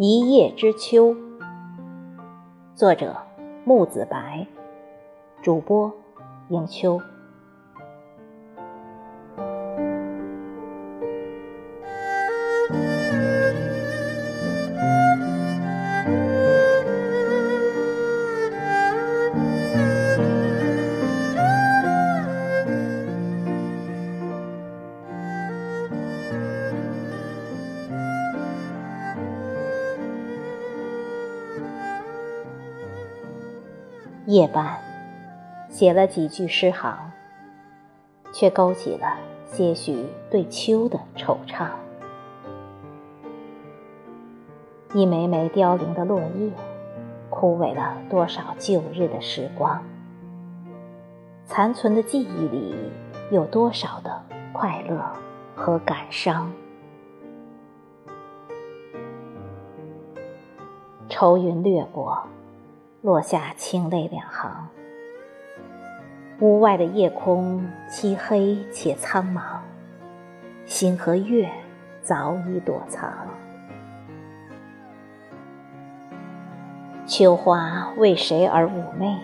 一叶知秋，作者木子白，主播迎秋。夜半，写了几句诗行，却勾起了些许对秋的惆怅。一枚枚凋零的落叶，枯萎了多少旧日的时光？残存的记忆里，有多少的快乐和感伤？愁云掠过。落下清泪两行，屋外的夜空漆黑且苍茫，星和月早已躲藏。秋花为谁而妩媚？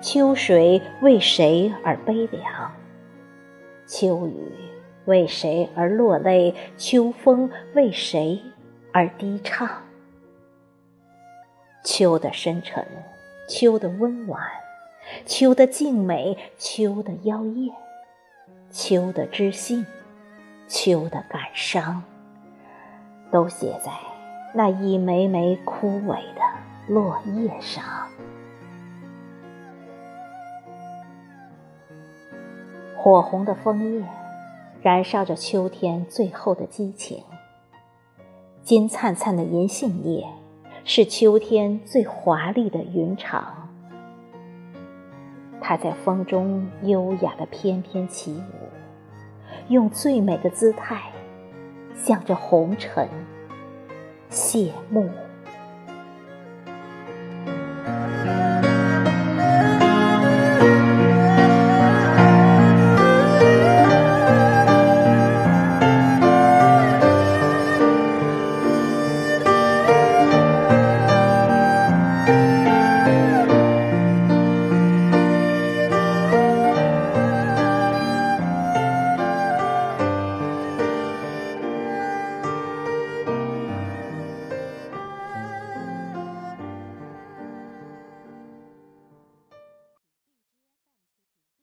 秋水为谁而悲凉？秋雨为谁而落泪？秋风为谁而低唱？秋的深沉，秋的温婉，秋的静美，秋的妖艳，秋的知性，秋的感伤，都写在那一枚枚枯萎的落叶上。火红的枫叶，燃烧着秋天最后的激情。金灿灿的银杏叶。是秋天最华丽的云裳，它在风中优雅的翩翩起舞，用最美的姿态向着红尘谢幕。